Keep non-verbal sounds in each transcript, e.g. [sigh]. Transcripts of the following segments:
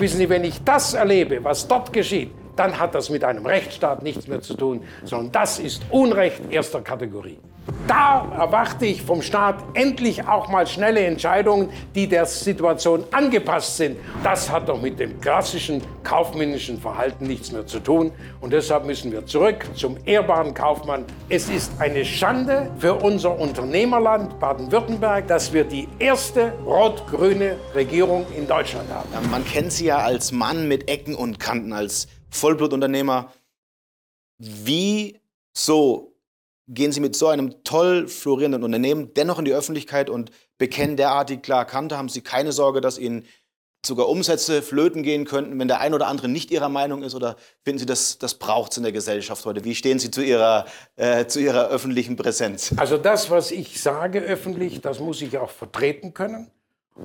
Wissen Sie, wenn ich das erlebe, was dort geschieht, dann hat das mit einem Rechtsstaat nichts mehr zu tun, sondern das ist Unrecht erster Kategorie. Da erwarte ich vom Staat endlich auch mal schnelle Entscheidungen, die der Situation angepasst sind. Das hat doch mit dem klassischen kaufmännischen Verhalten nichts mehr zu tun. Und deshalb müssen wir zurück zum ehrbaren Kaufmann. Es ist eine Schande für unser Unternehmerland Baden-Württemberg, dass wir die erste rot-grüne Regierung in Deutschland haben. Man kennt Sie ja als Mann mit Ecken und Kanten, als Vollblutunternehmer. Wie so gehen Sie mit so einem toll florierenden Unternehmen dennoch in die Öffentlichkeit und bekennen derartig klar Kante? Haben Sie keine Sorge, dass Ihnen sogar Umsätze flöten gehen könnten, wenn der ein oder andere nicht Ihrer Meinung ist? Oder finden Sie, das, das braucht es in der Gesellschaft heute? Wie stehen Sie zu Ihrer, äh, zu Ihrer öffentlichen Präsenz? Also das, was ich sage öffentlich, das muss ich auch vertreten können.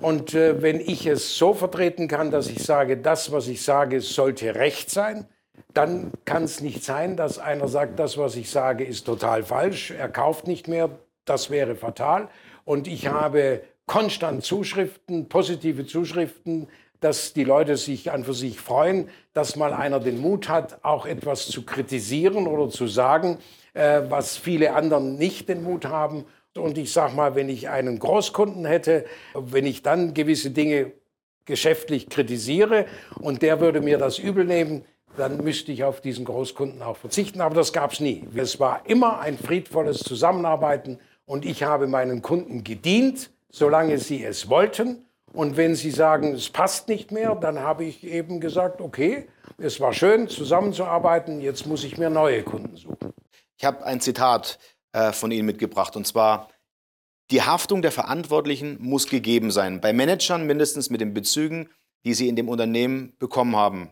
Und äh, wenn ich es so vertreten kann, dass ich sage, das, was ich sage, sollte recht sein, dann kann es nicht sein, dass einer sagt, das, was ich sage, ist total falsch, er kauft nicht mehr, das wäre fatal. Und ich habe konstant Zuschriften, positive Zuschriften, dass die Leute sich an für sich freuen, dass mal einer den Mut hat, auch etwas zu kritisieren oder zu sagen, äh, was viele anderen nicht den Mut haben. Und ich sage mal, wenn ich einen Großkunden hätte, wenn ich dann gewisse Dinge geschäftlich kritisiere und der würde mir das übel nehmen, dann müsste ich auf diesen Großkunden auch verzichten. Aber das gab es nie. Es war immer ein friedvolles Zusammenarbeiten und ich habe meinen Kunden gedient, solange sie es wollten. Und wenn sie sagen, es passt nicht mehr, dann habe ich eben gesagt, okay, es war schön zusammenzuarbeiten, jetzt muss ich mir neue Kunden suchen. Ich habe ein Zitat äh, von Ihnen mitgebracht und zwar, die Haftung der Verantwortlichen muss gegeben sein, bei Managern mindestens mit den Bezügen, die Sie in dem Unternehmen bekommen haben.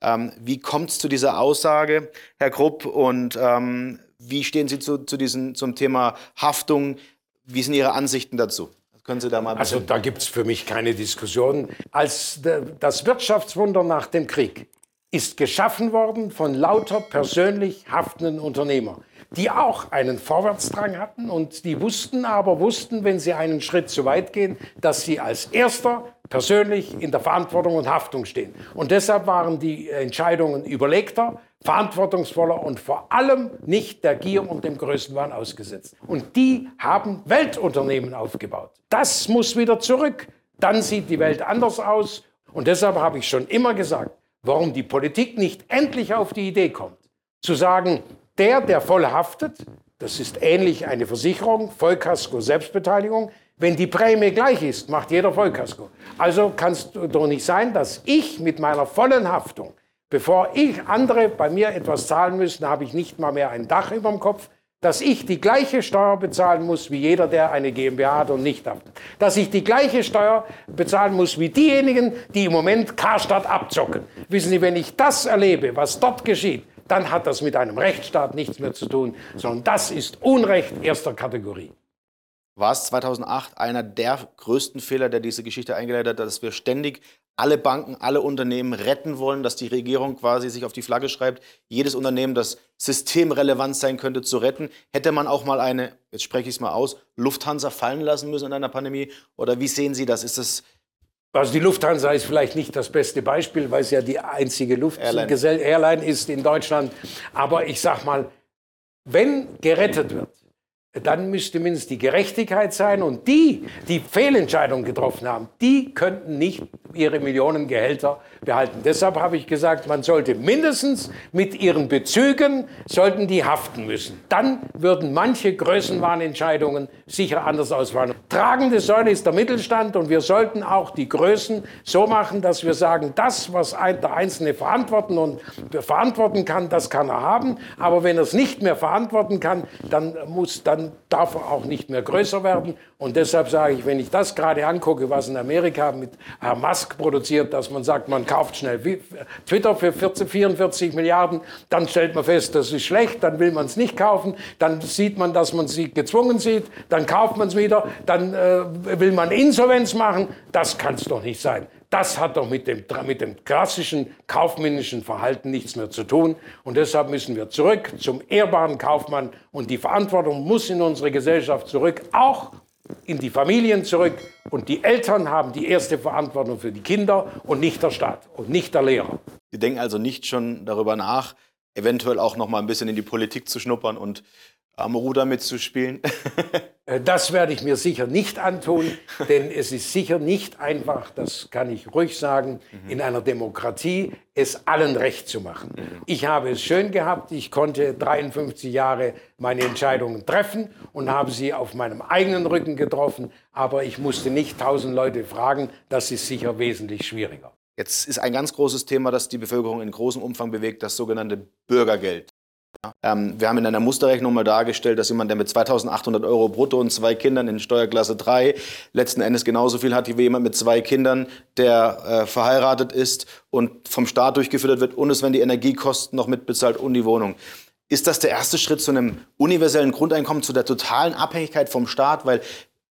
Ähm, wie kommt es zu dieser Aussage, Herr Krupp, und ähm, wie stehen Sie zu, zu diesen, zum Thema Haftung? Wie sind Ihre Ansichten dazu? Können Sie da mal also da gibt es für mich keine Diskussion. Als das Wirtschaftswunder nach dem Krieg ist geschaffen worden von lauter persönlich haftenden Unternehmern die auch einen Vorwärtsdrang hatten und die wussten aber, wussten, wenn sie einen Schritt zu weit gehen, dass sie als Erster persönlich in der Verantwortung und Haftung stehen. Und deshalb waren die Entscheidungen überlegter, verantwortungsvoller und vor allem nicht der Gier und dem Größenwahn ausgesetzt. Und die haben Weltunternehmen aufgebaut. Das muss wieder zurück. Dann sieht die Welt anders aus. Und deshalb habe ich schon immer gesagt, warum die Politik nicht endlich auf die Idee kommt, zu sagen, der, der voll haftet, das ist ähnlich eine Versicherung, Vollkasko, Selbstbeteiligung. Wenn die Prämie gleich ist, macht jeder Vollkasko. Also kann es doch nicht sein, dass ich mit meiner vollen Haftung, bevor ich andere bei mir etwas zahlen müssen, habe ich nicht mal mehr ein Dach über dem Kopf, dass ich die gleiche Steuer bezahlen muss wie jeder, der eine GmbH hat und nicht haftet. Dass ich die gleiche Steuer bezahlen muss wie diejenigen, die im Moment Karstadt abzocken. Wissen Sie, wenn ich das erlebe, was dort geschieht, dann hat das mit einem Rechtsstaat nichts mehr zu tun, sondern das ist Unrecht erster Kategorie. War es 2008 einer der größten Fehler, der diese Geschichte eingeleitet hat, dass wir ständig alle Banken, alle Unternehmen retten wollen, dass die Regierung quasi sich auf die Flagge schreibt, jedes Unternehmen, das systemrelevant sein könnte, zu retten? Hätte man auch mal eine, jetzt spreche ich es mal aus, Lufthansa fallen lassen müssen in einer Pandemie? Oder wie sehen Sie das? Ist das also die Lufthansa ist vielleicht nicht das beste Beispiel, weil es ja die einzige Luftgesellschaft Airline ist in Deutschland. Aber ich sag mal, wenn gerettet wird, dann müsste mindestens die Gerechtigkeit sein. Und die, die Fehlentscheidungen getroffen haben, die könnten nicht ihre Millionengehälter behalten. Deshalb habe ich gesagt, man sollte mindestens mit ihren Bezügen, sollten die haften müssen. Dann würden manche Größenwahnentscheidungen sicher anders ausfallen. Tragende Säule ist der Mittelstand und wir sollten auch die Größen so machen, dass wir sagen, das, was der Einzelne verantworten und verantworten kann, das kann er haben. Aber wenn er es nicht mehr verantworten kann, dann muss, dann darf er auch nicht mehr größer werden. Und deshalb sage ich, wenn ich das gerade angucke, was in Amerika mit Herr Musk produziert, dass man sagt, man kauft schnell Twitter für 40, 44 Milliarden, dann stellt man fest, das ist schlecht, dann will man es nicht kaufen, dann sieht man, dass man sie gezwungen sieht, dann kauft man es wieder, dann äh, will man Insolvenz machen. Das kann es doch nicht sein. Das hat doch mit dem, mit dem klassischen kaufmännischen Verhalten nichts mehr zu tun. Und deshalb müssen wir zurück zum ehrbaren Kaufmann. Und die Verantwortung muss in unsere Gesellschaft zurück, auch in die Familien zurück und die Eltern haben die erste Verantwortung für die Kinder und nicht der Staat und nicht der Lehrer. Sie denken also nicht schon darüber nach, eventuell auch noch mal ein bisschen in die Politik zu schnuppern und am Ruder mitzuspielen? [laughs] Äh, das werde ich mir sicher nicht antun, denn es ist sicher nicht einfach, das kann ich ruhig sagen, in einer Demokratie es allen recht zu machen. Ich habe es schön gehabt, ich konnte 53 Jahre meine Entscheidungen treffen und habe sie auf meinem eigenen Rücken getroffen, aber ich musste nicht tausend Leute fragen, das ist sicher wesentlich schwieriger. Jetzt ist ein ganz großes Thema, das die Bevölkerung in großem Umfang bewegt, das sogenannte Bürgergeld. Ähm, wir haben in einer Musterrechnung mal dargestellt, dass jemand, der mit 2800 Euro brutto und zwei Kindern in Steuerklasse 3 letzten Endes genauso viel hat wie jemand mit zwei Kindern, der äh, verheiratet ist und vom Staat durchgefüttert wird und es, wenn die Energiekosten noch mitbezahlt und die Wohnung. Ist das der erste Schritt zu einem universellen Grundeinkommen, zu der totalen Abhängigkeit vom Staat? Weil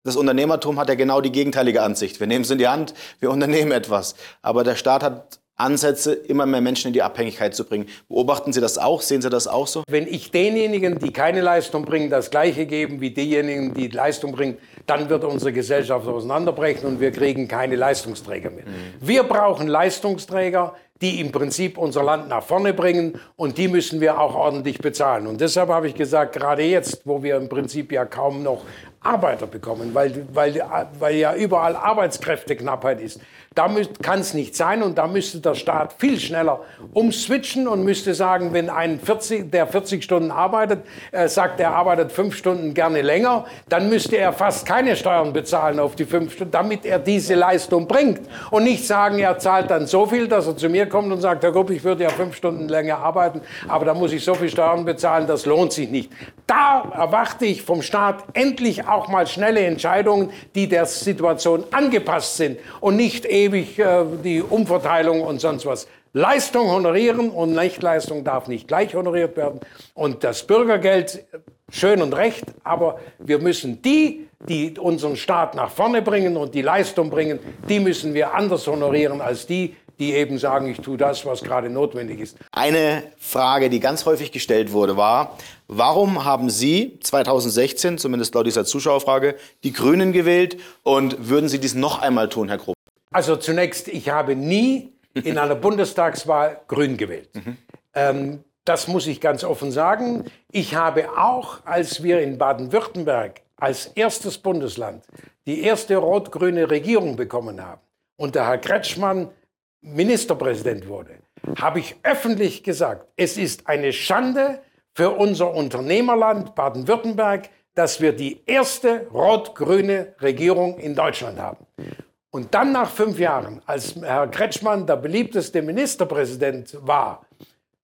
das Unternehmertum hat ja genau die gegenteilige Ansicht. Wir nehmen es in die Hand, wir [laughs] unternehmen etwas. Aber der Staat hat Ansätze, immer mehr Menschen in die Abhängigkeit zu bringen. Beobachten Sie das auch? Sehen Sie das auch so? Wenn ich denjenigen, die keine Leistung bringen, das Gleiche geben wie diejenigen, die Leistung bringen, dann wird unsere Gesellschaft auseinanderbrechen und wir kriegen keine Leistungsträger mehr. Mhm. Wir brauchen Leistungsträger, die im Prinzip unser Land nach vorne bringen und die müssen wir auch ordentlich bezahlen. Und deshalb habe ich gesagt, gerade jetzt, wo wir im Prinzip ja kaum noch Arbeiter bekommen, weil, weil, weil ja überall Arbeitskräfteknappheit ist. Da kann es nicht sein und da müsste der Staat viel schneller umswitchen und müsste sagen, wenn ein 40, der 40 Stunden arbeitet, äh, sagt, er arbeitet fünf Stunden gerne länger, dann müsste er fast keine Steuern bezahlen auf die fünf Stunden, damit er diese Leistung bringt. Und nicht sagen, er zahlt dann so viel, dass er zu mir kommt und sagt, Herr Grupp, ich würde ja fünf Stunden länger arbeiten, aber da muss ich so viel Steuern bezahlen, das lohnt sich nicht. Da erwarte ich vom Staat endlich auch mal schnelle Entscheidungen, die der Situation angepasst sind und nicht ewig äh, die Umverteilung und sonst was. Leistung honorieren und Nichtleistung darf nicht gleich honoriert werden. Und das Bürgergeld, schön und recht, aber wir müssen die, die unseren Staat nach vorne bringen und die Leistung bringen, die müssen wir anders honorieren als die, die eben sagen, ich tue das, was gerade notwendig ist. Eine Frage, die ganz häufig gestellt wurde, war, warum haben Sie 2016, zumindest laut dieser Zuschauerfrage, die Grünen gewählt und würden Sie dies noch einmal tun, Herr Grupp? Also zunächst, ich habe nie in einer [laughs] Bundestagswahl Grün gewählt. Mhm. Ähm, das muss ich ganz offen sagen. Ich habe auch, als wir in Baden-Württemberg als erstes Bundesland die erste rot-grüne Regierung bekommen haben und der Herr Kretschmann Ministerpräsident wurde, habe ich öffentlich gesagt, es ist eine Schande für unser Unternehmerland Baden-Württemberg, dass wir die erste rot-grüne Regierung in Deutschland haben. Und dann nach fünf Jahren, als Herr Kretschmann der beliebteste Ministerpräsident war,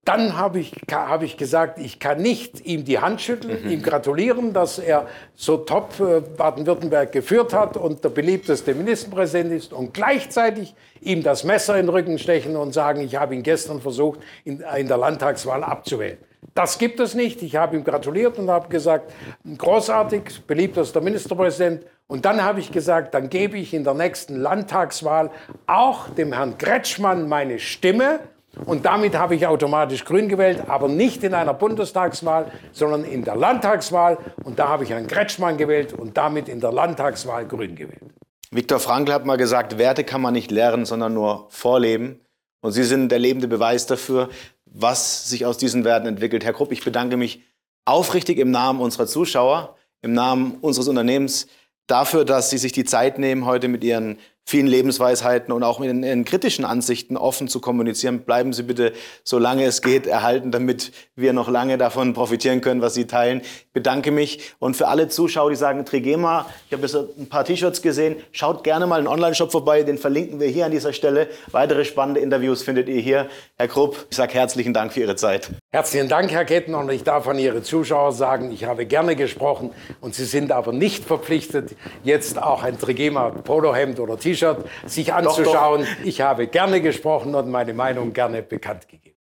dann habe ich, hab ich gesagt, ich kann nicht ihm die Hand schütteln, mhm. ihm gratulieren, dass er so top äh, Baden-Württemberg geführt hat und der beliebteste Ministerpräsident ist und gleichzeitig ihm das Messer in den Rücken stechen und sagen, ich habe ihn gestern versucht, in, in der Landtagswahl abzuwählen. Das gibt es nicht. Ich habe ihm gratuliert und habe gesagt, großartig, beliebtester Ministerpräsident. Und dann habe ich gesagt, dann gebe ich in der nächsten Landtagswahl auch dem Herrn Kretschmann meine Stimme und damit habe ich automatisch Grün gewählt, aber nicht in einer Bundestagswahl, sondern in der Landtagswahl. Und da habe ich Herrn Kretschmann gewählt und damit in der Landtagswahl Grün gewählt. Viktor Frankl hat mal gesagt, Werte kann man nicht lernen, sondern nur vorleben. Und Sie sind der lebende Beweis dafür, was sich aus diesen Werten entwickelt. Herr Krupp, ich bedanke mich aufrichtig im Namen unserer Zuschauer, im Namen unseres Unternehmens dafür, dass Sie sich die Zeit nehmen, heute mit Ihren vielen Lebensweisheiten und auch in, in kritischen Ansichten offen zu kommunizieren. Bleiben Sie bitte, solange es geht, erhalten, damit wir noch lange davon profitieren können, was Sie teilen. Ich bedanke mich. Und für alle Zuschauer, die sagen, Trigema, ich habe jetzt ein paar T-Shirts gesehen, schaut gerne mal in den Online-Shop vorbei, den verlinken wir hier an dieser Stelle. Weitere spannende Interviews findet ihr hier. Herr Krupp, ich sage herzlichen Dank für Ihre Zeit. Herzlichen Dank, Herr Ketten. Und ich darf an Ihre Zuschauer sagen, ich habe gerne gesprochen und Sie sind aber nicht verpflichtet, jetzt auch ein Trigema Polohemd oder T-Shirt sich anzuschauen. Doch, doch. Ich habe gerne gesprochen und meine Meinung gerne bekannt gegeben.